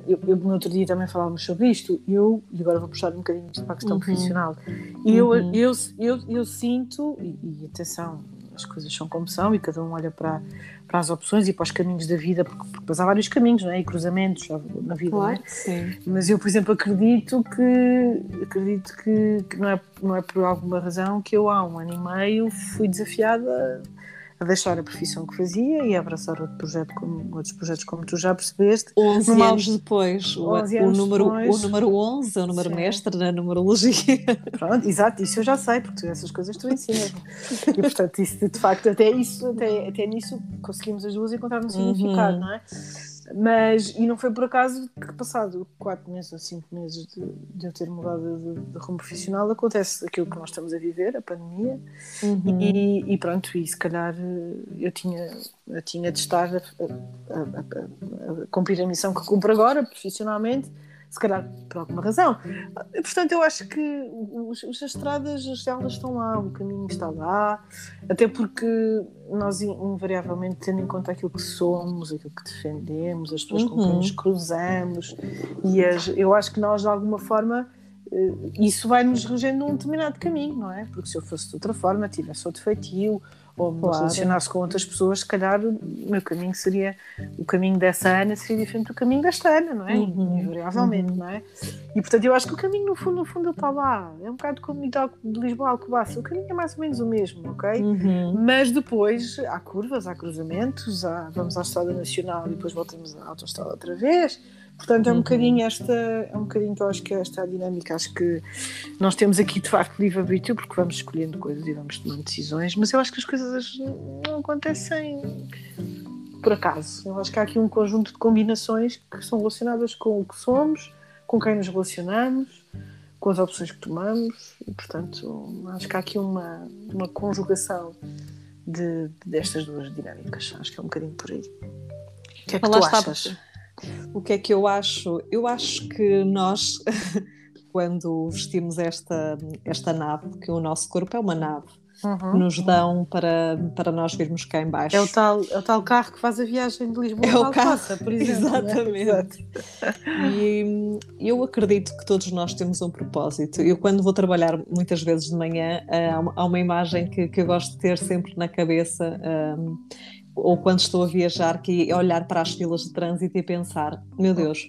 Eu, eu, no outro dia também falávamos sobre isto, eu, e agora vou puxar um bocadinho isto para a questão uhum. profissional, eu, uhum. eu, eu, eu, sinto, e, e atenção, as coisas são como são e cada um olha para, para as opções e para os caminhos da vida, porque, porque há vários caminhos não é? e cruzamentos na vida. Claro, não é? sim. Mas eu, por exemplo, acredito que acredito que, que, não, é, não é por alguma razão que eu há um ano e meio fui desafiada a deixar a profissão que fazia e a abraçar outro projeto como, outros projetos, como tu já percebeste. 11 Numa... anos depois, o, anos o, número, depois. o número 11 é o número Sim. mestre na numerologia. Pronto, exato, isso eu já sei, porque essas coisas tu ensinas. e portanto, isso, de facto, até, isso, até, até nisso conseguimos as duas encontrar um significado, uhum. não é? Mas, e não foi por acaso que passado 4 meses ou 5 meses de, de, eu ter mudado de, de rumo profissional, acontece aquilo que nós estamos a viver, a pandemia, uhum. e, e, pronto, e se calhar eu tinha, eu tinha de estar a, a, a, a cumprir a missão que cumpro agora, profissionalmente, se calhar por alguma razão. Portanto, eu acho que os, as estradas, as elas estão lá, o caminho está lá, até porque nós, invariavelmente, tendo em conta aquilo que somos, aquilo que defendemos, as pessoas uhum. com quem uhum. nos cruzamos, e as, eu acho que nós, de alguma forma, eh, isso vai nos regendo num determinado caminho, não é? Porque se eu fosse de outra forma, tivesse outro feitio, ou claro. relacionasse com outras pessoas, se calhar o meu caminho seria o caminho dessa Ana seria diferente do caminho desta Ana, não é? Uhum. Invariavelmente, uhum. não é? E portanto eu acho que o caminho no fundo, no fundo está lá. É um bocado como de Lisboa a Alcobaça. O caminho é mais ou menos o mesmo, ok? Uhum. Mas depois há curvas, há cruzamentos, há, vamos à Estrada Nacional e depois voltamos à autoestrada outra vez Portanto, é um uhum. bocadinho esta, é um bocadinho que eu acho que é esta a dinâmica. Acho que nós temos aqui de facto livre-arbítrio porque vamos escolhendo coisas e vamos tomando decisões, mas eu acho que as coisas não acontecem por acaso. Eu acho que há aqui um conjunto de combinações que são relacionadas com o que somos, com quem nos relacionamos, com as opções que tomamos, e portanto acho que há aqui uma, uma conjugação de, destas duas dinâmicas. Acho que é um bocadinho por aí. O que é que tu achas? O que é que eu acho? Eu acho que nós, quando vestimos esta, esta nave, que o nosso corpo é uma nave, Uhum, nos dão para, para nós virmos cá em baixo. É o, tal, é o tal carro que faz a viagem de Lisboa é o carro, por exemplo. É? Exatamente. E eu acredito que todos nós temos um propósito. Eu, quando vou trabalhar, muitas vezes de manhã, há uma imagem que, que eu gosto de ter sempre na cabeça. Um, ou quando estou a viajar, que é olhar para as filas de trânsito e pensar: meu Deus,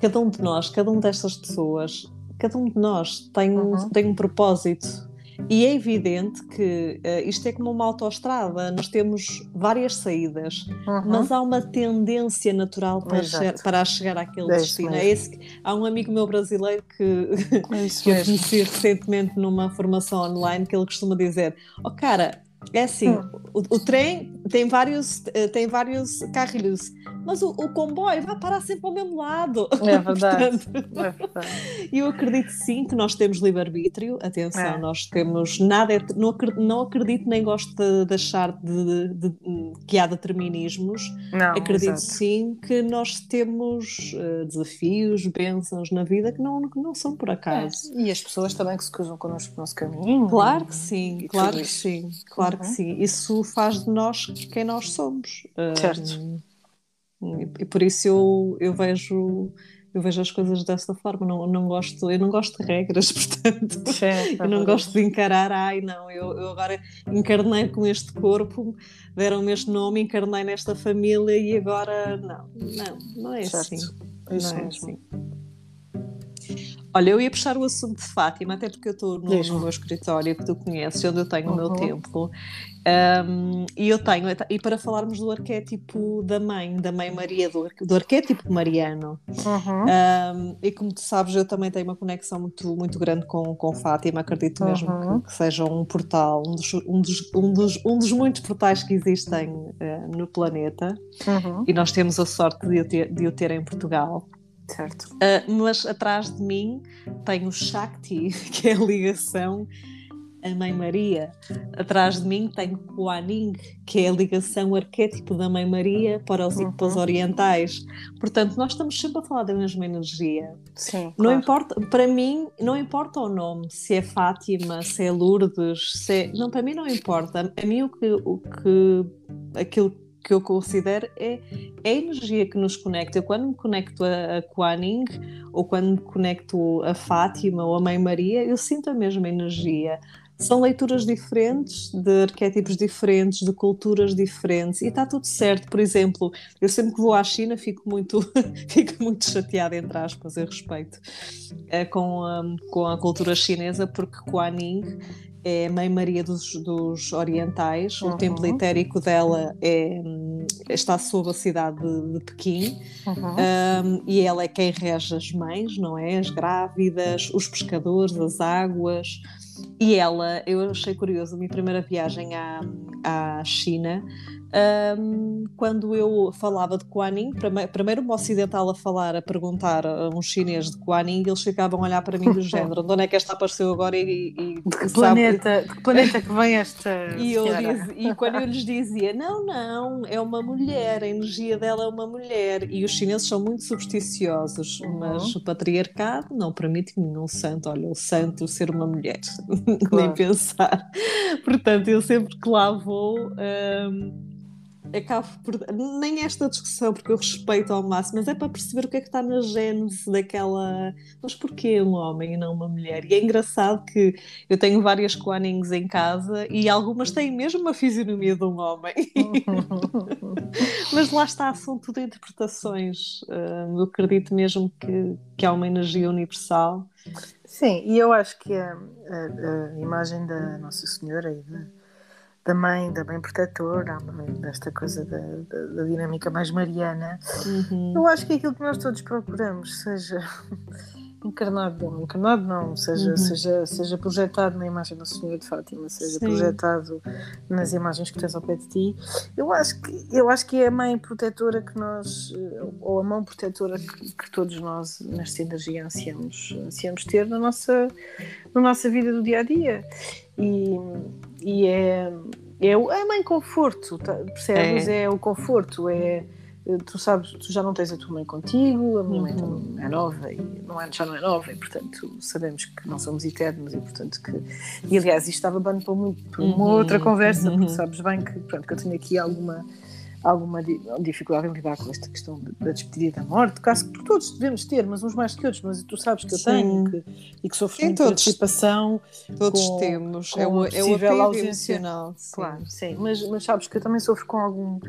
cada um de nós, cada uma destas pessoas, cada um de nós tem, uhum. tem um propósito. E é evidente que uh, isto é como uma autoestrada, nós temos várias saídas, uhum. mas há uma tendência natural para, chegar, para chegar àquele é destino. É esse, há um amigo meu brasileiro que, é que eu conheci recentemente numa formação online que ele costuma dizer: Oh cara, é assim, hum. o, o, trem tem vários, eh, tem vários carrilhos, mas o, o, comboio vai parar sempre ao mesmo lado. É verdade. Portanto, é verdade. eu acredito sim que nós temos livre-arbítrio, atenção, é. nós temos nada, é, não, acredito, não acredito nem gosto de, de achar de, de, que há determinismos. Não, acredito exato. sim que nós temos uh, desafios, bênçãos na vida que não, que não são por acaso. É. E as pessoas também que se cruzam connosco no nosso caminho. Claro que sim, claro que sim, claro uhum. que sim. Isso faz de nós quem nós somos. Certo. Um, e, e, por isso eu, eu vejo eu vejo as coisas dessa forma, não, não gosto, eu não gosto de regras, portanto, é, eu não gosto de encarar, ai não, eu, eu agora encarnei com este corpo, deram-me este nome, encarnei nesta família e agora não, não, não é certo. assim. Isso não é assim. Olha, eu ia puxar o assunto de Fátima, até porque eu estou no, no, meu escritório que tu conheces, onde eu tenho uhum. o meu uhum. tempo. Um, e eu tenho, e para falarmos do arquétipo da mãe, da mãe Maria, do, do arquétipo mariano. Uhum. Um, e como tu sabes, eu também tenho uma conexão muito, muito grande com, com Fátima, acredito mesmo uhum. que, que, seja um portal, um dos, um, dos, um, dos, um dos muitos portais que existem uh, no planeta. Uhum. E nós temos a sorte de o ter, de o ter em Portugal. Certo. Uh, mas atrás de mim tem o Shakti, que é a ligação a Mãe Maria. Atrás de mim tenho Kuan que é a ligação arquétipo da Mãe Maria para os, uhum. para os orientais. Portanto, nós estamos sempre a falar da mesma energia. Sim, não claro. importa, para mim, não importa o nome, se é Fátima, se é Lourdes, se é, não, para mim não importa. A mim o que, o que aquilo que eu considero é, é a energia que nos conecta. Eu, quando me conecto a, a Kuan ou quando me conecto a Fátima ou a Mãe Maria, eu sinto a mesma energia. São leituras diferentes, de arquétipos diferentes, de culturas diferentes, e está tudo certo. Por exemplo, eu sempre que vou à China fico muito, fico muito chateada, entre aspas, a respeito, é, com, a, com a cultura chinesa, porque Kuan Yin é a Mãe Maria dos, dos Orientais, uhum. o templo litérico dela é, está sob a cidade de, de Pequim uhum. um, e ela é quem rege as mães, não é? As grávidas, os pescadores, as águas. E ela, eu achei curioso, a minha primeira viagem à, à China um, quando eu falava de Kuan primeiro um ocidental a falar, a perguntar a um chinês de Kuan eles ficavam a olhar para mim do género, de onde é que esta apareceu agora e, e de, que planeta, de que planeta que vem esta e, eu diz, e quando eu lhes dizia, não, não, é uma mulher, a energia dela é uma mulher, e os chineses são muito supersticiosos, uhum. mas o patriarcado não permite nenhum santo, olha, o santo ser uma mulher, claro. nem pensar. Portanto, eu sempre que lá vou... Um, acabo por. Nem esta discussão, porque eu respeito ao máximo, mas é para perceber o que é que está na gênese daquela. Mas porquê um homem e não uma mulher? E é engraçado que eu tenho várias Kuanings em casa e algumas têm mesmo uma fisionomia de um homem. mas lá está, são tudo interpretações. Uh, eu acredito mesmo que, que há uma energia universal. Sim, e eu acho que a, a, a imagem da Nossa Senhora e da da mãe, da mãe protetora, desta coisa da, da, da dinâmica mais mariana. Uhum. Eu acho que é aquilo que nós todos procuramos, seja encarnado, não, encarnado não, seja, uhum. seja, seja projetado na imagem da Senhora de Fátima, seja Sim. projetado nas imagens que tens ao pé de ti. Eu acho que, eu acho que é a mãe protetora que nós, ou a mão protetora que, que todos nós, nesta energia, ansiamos, ansiamos ter na nossa, na nossa vida do dia a dia. E, e é, é, é mãe conforto, tá, percebes? É. é. o conforto, é tu sabes, tu já não tens a tua mãe contigo, a minha mãe uhum. é nova e não é, já não é nova, e portanto sabemos que não somos eternos e portanto que. E aliás, isto estava bem para, muito, para uma uhum. outra conversa, porque uhum. sabes bem que, pronto, que eu tenho aqui alguma alguma dificuldade em lidar com esta questão da despedida e da morte, caso que todos devemos ter, mas uns mais que outros, mas tu sabes que eu tenho que, e que sofro de participação. Todos com, temos, com é o, é o ausência. Sim. Claro, sim, mas, mas sabes que eu também sofro com algum,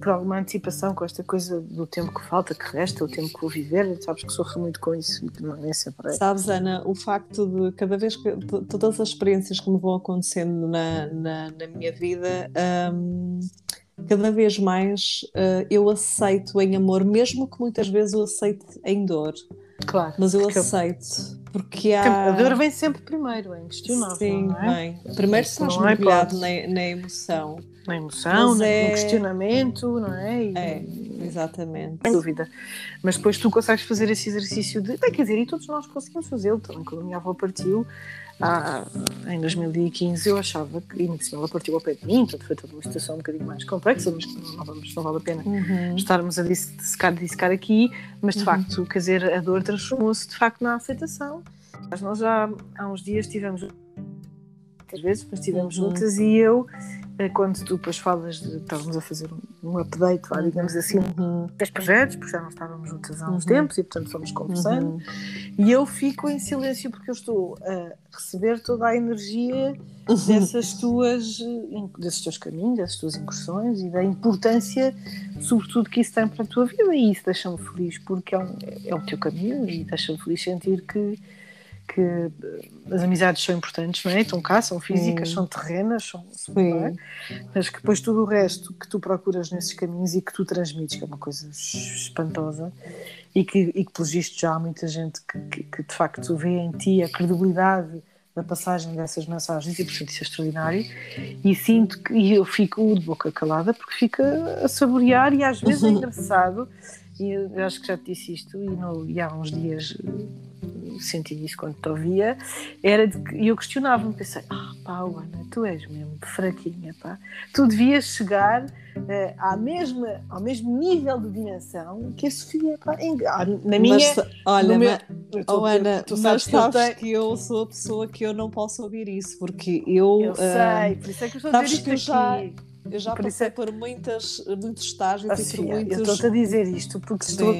por alguma antecipação, com esta coisa do tempo que falta, que resta, o tempo que vou viver, sabes que sofro muito com isso, não é sempre. Sabes, Ana, o facto de cada vez que todas as experiências que me vão acontecendo na, na, na minha vida. Um, cada vez mais uh, eu aceito em amor, mesmo que muitas vezes eu aceite em dor. Claro. Mas eu aceito. Eu... Porque há... A dor vem sempre primeiro, é inquestionável. Sim, não é? Vem. Primeiro estás é mergulhado na, na emoção. Na emoção, no é... questionamento, não é? E... É, exatamente. Sem dúvida. Mas depois tu consegues fazer esse exercício de. Bem, quer dizer, e todos nós conseguimos fazê-lo. Também quando a minha avó partiu, ah, em 2015 eu achava que, e ela partiu ao pé de mim, portanto foi toda uma situação um bocadinho mais complexa, mas não, vamos, não vale a pena uhum. estarmos a dissecar, dissecar aqui, mas de uhum. facto, quer dizer, a dor transformou-se de facto na aceitação. Mas nós já há uns dias estivemos muitas vezes, mas estivemos uhum. juntas e eu quando tu depois falas de estávamos a fazer um update, lá, digamos assim, uhum. das projetos, porque já não estávamos juntas há uns uhum. tempos e portanto fomos conversando, uhum. e eu fico em silêncio porque eu estou a receber toda a energia uhum. dessas tuas, desses teus caminhos, dessas tuas incursões e da importância, sobretudo, que isso tem para a tua vida, e isso deixa-me feliz porque é, um, é o teu caminho e deixa-me feliz sentir que que as amizades são importantes, não é? Estão cá, são físicas, Sim. são terrenas, são, são é? mas que depois tudo o resto que tu procuras nesses caminhos e que tu transmites, que é uma coisa espantosa, e que, e que pelos vistos já há muita gente que, que, que, de facto vê em ti a credibilidade da passagem dessas mensagens e portanto isso é extraordinário e sinto que e eu fico de boca calada porque fica a saborear e às vezes é engraçado e eu acho que já te disse isto e, no, e há uns dias senti isso quando te ouvia, era de que eu questionava-me, pensei, ah pá, Ana, tu és mesmo fraquinha, pá. Tu devias chegar uh, à mesma, ao mesmo nível de dimensão que a Sofia, pá, em, ah, na minha... Mas, olha, meu, mas, tô, oh, Ana, tu sabes, que, eu tenho... que eu sou a pessoa que eu não posso ouvir isso, porque eu... Eu uh, sei, por isso é que eu estou a dizer isto aqui. Já eu já por passei é... por muitas, muitos estágios e por muitos... Eu estou-te a dizer isto porque estou,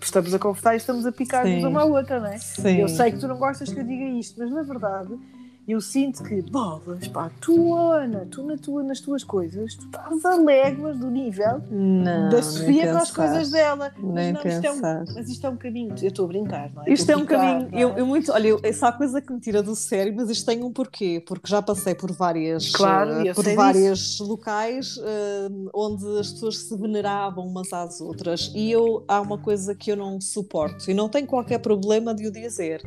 estamos a conversar e estamos a picar-nos uma à outra, não é? Sim. Eu sei que tu não gostas que eu diga isto, mas na verdade eu sinto que, bolas, pá, tu, Ana, tu na tua, nas tuas coisas, tu estás a léguas do nível não, da Sofia com as coisas dela. Nem mas, não, isto é um, mas isto é um caminho, eu estou a brincar, não é? Isto é um caminho, é? eu, eu, muito, olha, eu, essa coisa que me tira do sério, mas isto tem um porquê, porque já passei por várias, claro, uh, por vários locais uh, onde as pessoas se veneravam umas às outras e eu, há uma coisa que eu não suporto e não tenho qualquer problema de o dizer.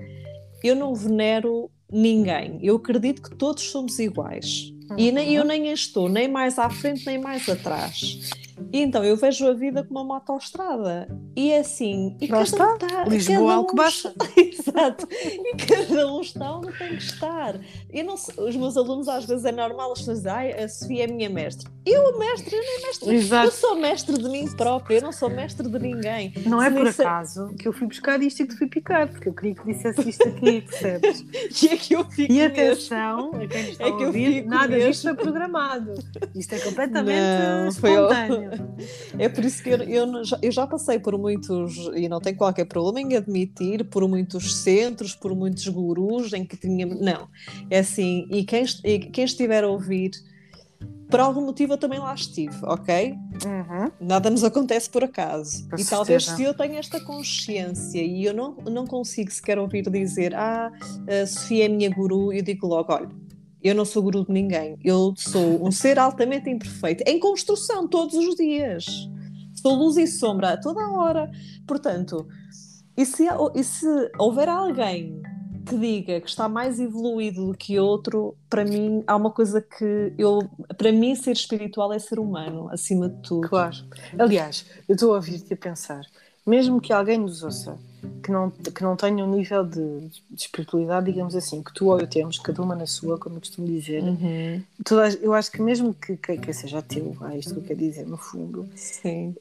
Eu não venero ninguém. Eu acredito que todos somos iguais. Uhum. E nem, eu nem estou nem mais à frente nem mais atrás. E então eu vejo a vida como uma autoestrada. E é assim. E cada está. Um está Lisboa, um Alcobaça. Exato. E cada um está onde tem que estar. Eu não, os meus alunos, às vezes, é normal, pessoas dizem, ai, a Sofia é minha mestre. Eu, mestre, eu nem mestre. Exato. Eu sou mestre de mim própria, eu não sou mestre de ninguém. Não é por acaso que eu fui buscar isto e que te fui picar, porque eu queria que dissesse isto aqui, percebes? e é que eu fico. E atenção, a quem está é que a ouvir, nada disto foi programado. Isto é completamente não, espontâneo. É por isso que eu, eu, já, eu já passei por muitos, e não tenho qualquer problema em admitir, por muitos centros, por muitos gurus em que tinha. Não, é assim, e quem, e quem estiver a ouvir por algum motivo eu também lá estive, ok? Uhum. Nada nos acontece por acaso. Com e certeza. talvez se eu tenho esta consciência e eu não, não consigo sequer ouvir dizer ah, a Sofia é minha guru, eu digo logo, olha, eu não sou guru de ninguém. Eu sou um ser altamente imperfeito, em construção todos os dias. Sou luz e sombra a toda a hora. Portanto, e se, e se houver alguém que diga que está mais evoluído do que outro, para mim há uma coisa que eu, para mim ser espiritual é ser humano, acima de tudo. Claro. Aliás, eu estou a ouvir-te a pensar, mesmo que alguém nos ouça que não, que não tenham um nível de, de, espiritualidade, digamos assim, que tu ou eu temos, cada uma na sua, como eu costumo dizer. Uhum. Toda, eu acho que mesmo que, que, que seja ateu, é isto que eu quero dizer, no fundo, Sim.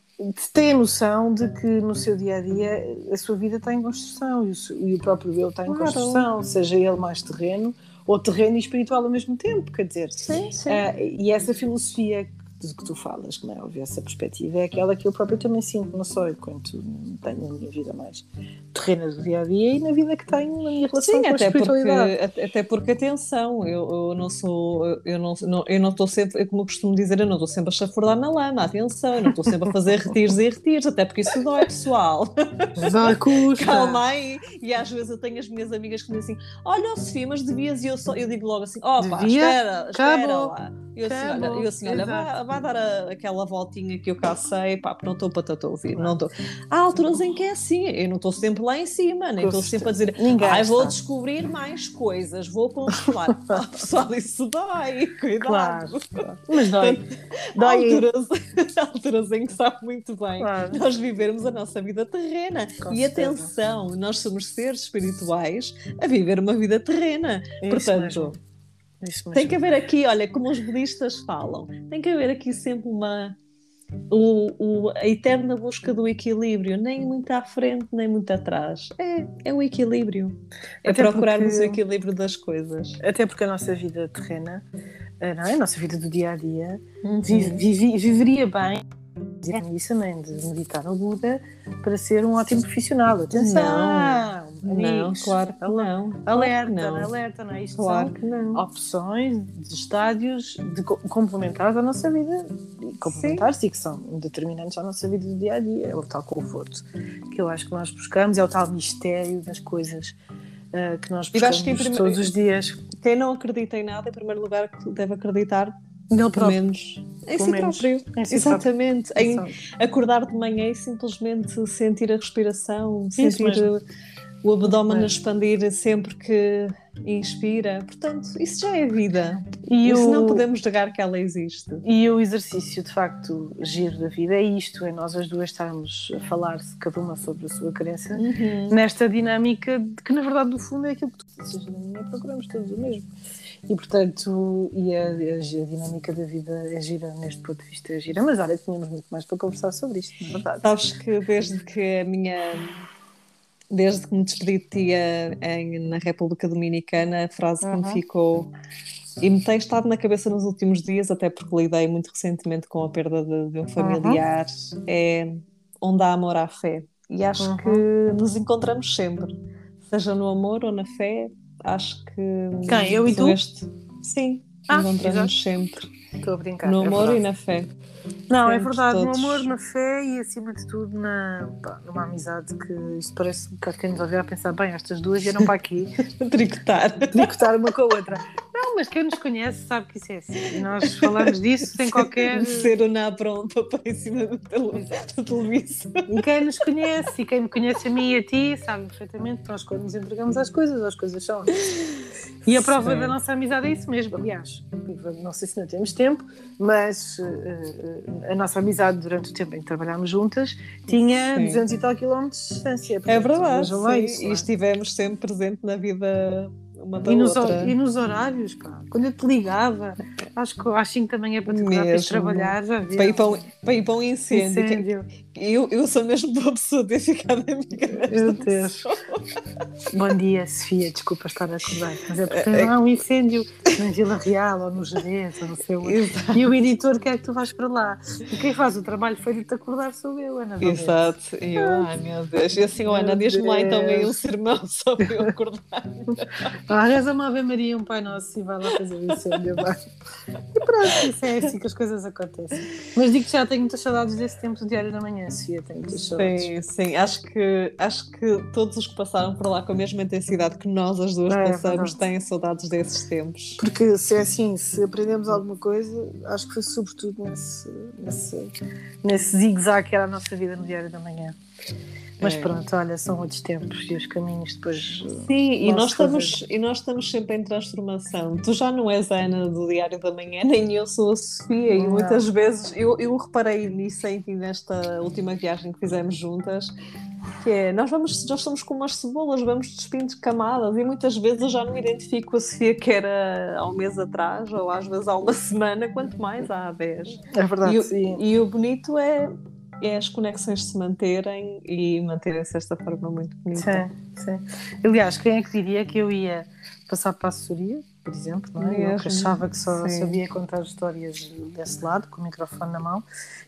tem a noção de que no seu dia a dia a sua vida está em construção e o, e o próprio eu está em claro. construção, seja ele mais terreno ou terreno e espiritual ao mesmo tempo, quer dizer. Sim, sim. Uh, e essa filosofia do que tu falas, como é óbvio, essa perspectiva é aquela que eu próprio também sinto, não só enquanto tenho a minha vida mais terrena do dia a dia e na vida que tenho na minha relação Sim, com até a espiritualidade. Porque, até porque, atenção, eu, eu não sou, eu não, não, eu não estou sempre, como eu costumo dizer, eu não estou sempre a chafurdar na lama, atenção, eu não estou sempre a fazer retiros e retiros, até porque isso dói, pessoal. Custa. Calma aí. E às vezes eu tenho as minhas amigas que me dizem assim: Olha, Sofia, mas devias, e eu, só, eu digo logo assim: Ó, oh, pá, espera, espera lá. Eu assim, olha, eu assim, olha vai, vai, dar a, aquela voltinha que eu cá sei, pá, não estou para te ouvir, não estou. Há alturas em que é assim, eu não estou sempre lá em cima, nem estou sempre a dizer, Ninguém ah, vou descobrir mais coisas, vou controlar. ah, pessoal, isso dói, cuidado. Claro, Mas dói. dói. Alturas, alturas em que sabe muito bem claro. nós vivermos a nossa vida terrena. Com e certeza. atenção, nós somos seres espirituais a viver uma vida terrena. Isso Portanto. Mesmo tem que haver aqui, olha, como os budistas falam, tem que haver aqui sempre uma. O, o, a eterna busca do equilíbrio, nem muito à frente, nem muito atrás. É, é o equilíbrio. É até procurarmos porque, o equilíbrio das coisas. Até porque a nossa vida terrena, eh, não é? a nossa vida do dia a dia, uhum. vive, vive, viveria bem isso também, de meditar no Buda para ser um ótimo profissional. Atenção! Não, não claro que não. Alerta, não. alerta, não é? Isto claro que não. opções de estádios de complementares à nossa vida, complementares e que são determinantes à nossa vida do dia a dia. É o tal conforto que eu acho que nós buscamos, é o tal mistério das coisas. Uh, que nós buscamos que primeiro, todos os dias. Quem não acredita em nada, em primeiro lugar, deve acreditar Nele próprio. Menos. Em si próprio. Em si Exatamente. Próprio. Em acordar de manhã e simplesmente sentir a respiração, Isso sentir. Mesmo. o abdômen a expandir sempre que inspira. Portanto, isso já é vida. E isso o... não podemos negar que ela existe. E o exercício, de facto, giro da vida é isto: é nós as duas estarmos a falar, cada uma sobre a sua crença, uhum. nesta dinâmica que, na verdade, no fundo é aquilo que tu dizes. Na minha procuramos todos o mesmo. E, portanto, e a, a, a, dinâmica da vida é gira, neste ponto de vista, é gira. Mas olha, tínhamos muito mais para conversar sobre isto, na verdade. Sabes que desde que a minha desde que me despedi de ti em, na República Dominicana, a frase uhum. que me ficou e me tem estado na cabeça nos últimos dias, até porque lidei muito recentemente com a perda de, de um familiar, uhum. é onde há amor há fé. E acho uhum. que nos encontramos sempre, seja no amor ou na fé, acho que. Quem? Eu e tu? Este... Sim, ah, encontramos sempre. Estou a brincar. No é amor e na fé. Não, é verdade, todos. no amor, na fé e acima de tudo na, pá, numa amizade que isto parece um bocado quem nos ouvir a pensar, bem, estas duas vieram para aqui tricotar. tricotar uma com a outra. Não, mas quem nos conhece sabe que isso é assim. Nós falamos disso sem qualquer. Ser o na pronto para em cima do, televisor. Quem nos conhece, e quem me conhece a mim e a ti, sabe perfeitamente que nós quando nos entregamos às coisas, as coisas são. E a prova Sim. da nossa amizade é isso mesmo. Aliás, não sei se não temos tempo, mas uh, a nossa amizade durante o tempo em que trabalhámos juntas tinha sim. 200 e tal quilómetros de distância. É é verdade, sim. Isso, e estivemos sempre presente na vida uma da e nos, outra. E nos horários, pá. Quando eu te ligava, acho que às 5 da manhã para te para trabalhar, já vi. Para ir para um, para ir para um incêndio. incêndio. Eu, eu sou mesmo boa pessoa de ter ficado amiga Meu Deus. Bom dia, Sofia. Desculpa estar a acordar. Mas é porque é, não há um incêndio na Vila Real ou no Jerez ou não sei onde. E o editor quer que tu vais para lá. E quem faz o trabalho foi de te acordar sou eu, Ana. Exato. E eu, ai meu Deus. E assim, Ana, diz-me lá então meio um sermão só para eu acordar. Ah, reza uma Ave Maria, um Pai Nosso e vai lá fazer o incêndio. Vai. E pronto, isso é assim que as coisas acontecem. Mas digo que já tenho muitas saudades desse tempo do Diário da Manhã, Sofia, tenho muitas saudades. Sim, sim, acho que, acho que todos os que passaram por lá com a mesma intensidade que nós as duas é, passamos é têm saudades desses tempos. Porque se é assim, se aprendemos alguma coisa, acho que foi sobretudo nesse, nesse, nesse zigue-zague que era a nossa vida no Diário da Manhã. Mas é. pronto, olha, são outros tempos e os caminhos depois. Sim, e nós, estamos, e nós estamos sempre em transformação. Tu já não és a Ana do Diário da Manhã, nem eu sou a Sofia, não. e muitas vezes eu, eu reparei nisso em ti nesta última viagem que fizemos juntas. Que é, nós, vamos, nós somos como as cebolas, vamos despindo camadas, e muitas vezes eu já não identifico a Sofia que era há um mês atrás, ou às vezes há uma semana, quanto mais há 10. É verdade. E, e o bonito é é as conexões se manterem e manterem-se desta forma muito bonita. Sim, sim. Aliás, quem é que diria que eu ia passar para a assessoria, por exemplo, não é? Eu que achava que só sim. sabia contar histórias desse lado, com o microfone na mão,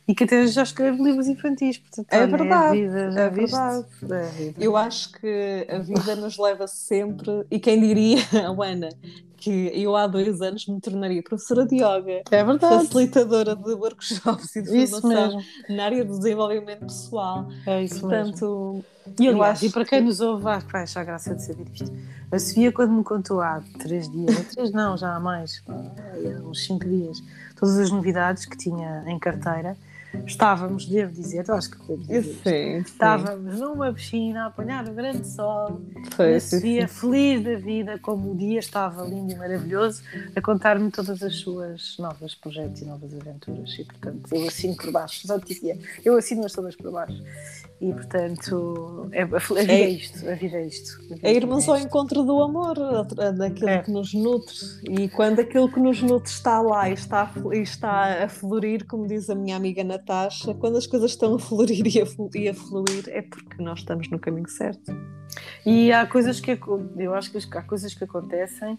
e que até já escrevo livros infantis. Portanto, é, olha, verdade, é, vida, é verdade. É Eu acho que a vida nos leva sempre, e quem diria, Ana, que eu há dois anos me tornaria professora de yoga, é verdade. facilitadora de workshops e de isso formação mesmo. na área do desenvolvimento pessoal. É isso Portanto, mesmo. E, aliás, acho e para quem que... nos ouve, vai achar graça de saber isto. A Sofia, quando me contou há três dias, três não, já há mais, há uns cinco dias, todas as novidades que tinha em carteira, Estávamos, devo dizer, acho que devo dizer, sim, sim. estávamos numa piscina a apanhar o grande sol, foi, Sofia feliz da vida, como o dia estava lindo e maravilhoso, a contar-me todas as suas novos projetos e novas aventuras. E portanto, eu assino por baixo, só te dizia, eu assino-as todas por baixo. E portanto, é, a, vida é, é isto, a vida é isto. É irmos ao encontro do amor, daquilo é. que nos nutre. E quando aquilo que nos nutre está lá e está, e está a florir, como diz a minha amiga Natasha, quando as coisas estão a florir e a, e a fluir, é porque nós estamos no caminho certo. E há coisas que eu acho que há coisas que acontecem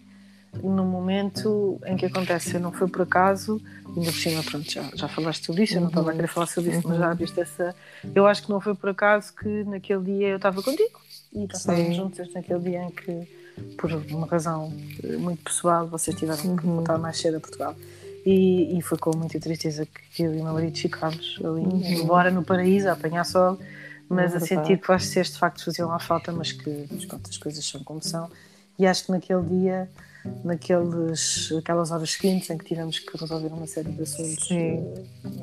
no momento em que acontece, não foi por acaso, ainda por cima, pronto, já, já falaste sobre isso, eu não estava a querer falar sobre isso, mas já uhum. viste essa. Eu acho que não foi por acaso que naquele dia eu estava contigo e estávamos juntos naquele dia em que, por uma razão muito pessoal, vocês tiveram que voltar mais cedo a Portugal. E, e, foi com muita tristeza que eu e o meu marido ficámos ali, uhum. embora no paraíso, a apanhar sol, mas é a sentir que vocês de facto faziam lá falta, mas que pronto, as coisas são como são. E acho que naquele dia naqueles, aquelas horas seguintes em que tivemos que resolver uma série de assuntos. Sim.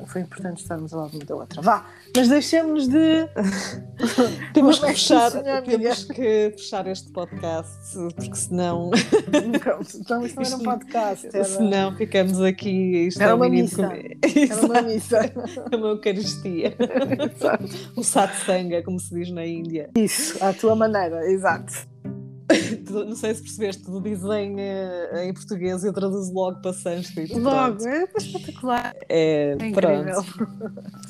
Foi importante estarmos ao lado uma da outra. Vá, mas deixemos de. temos, que fechar, temos que fechar este podcast, porque senão. então, isto não era um podcast. Era... Senão ficamos aqui. Isto era, é uma missa. era uma missa. É uma Eucaristia. um satsanga, como se diz na Índia. Isso, à tua maneira, exato. Não sei se percebeste, tudo dizem uh, em português e eu traduzo logo para sânscrito. Logo, é espetacular. É, é pronto.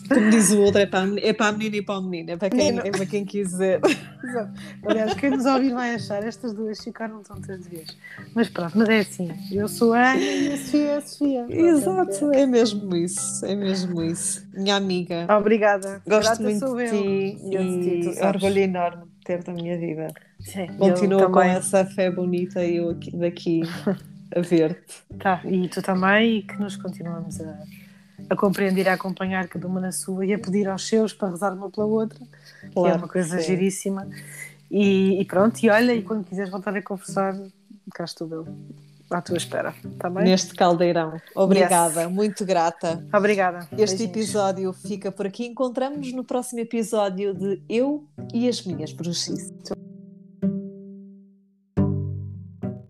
Como diz o outro, é para, é para a menina e para o menino, é para quem, é para quem quiser. Exato. Aliás, quem nos ouvir vai achar, estas duas ficaram tontas de vez. Mas pronto, mas é assim, eu sou a Ana e a Sofia é a Sofia. Exato, é mesmo isso, é mesmo isso. Minha amiga. Obrigada. Gosto Grata muito de ti e, e orgulho enorme de ter da minha vida. Sim, Continua com essa fé bonita e eu aqui, daqui a ver-te. Tá, e tu também, e que nos continuamos a, a compreender, a acompanhar cada uma na sua e a pedir aos seus para rezar uma pela outra, claro, que é uma coisa sim. giríssima. E, e, pronto, e olha, e quando quiseres voltar a conversar, cá estou eu, à tua espera, tá bem? Neste caldeirão. Obrigada, yes. muito grata. Obrigada. Este Beijinhos. episódio fica por aqui. Encontramos-nos no próximo episódio de Eu e as Minhas Bruxices.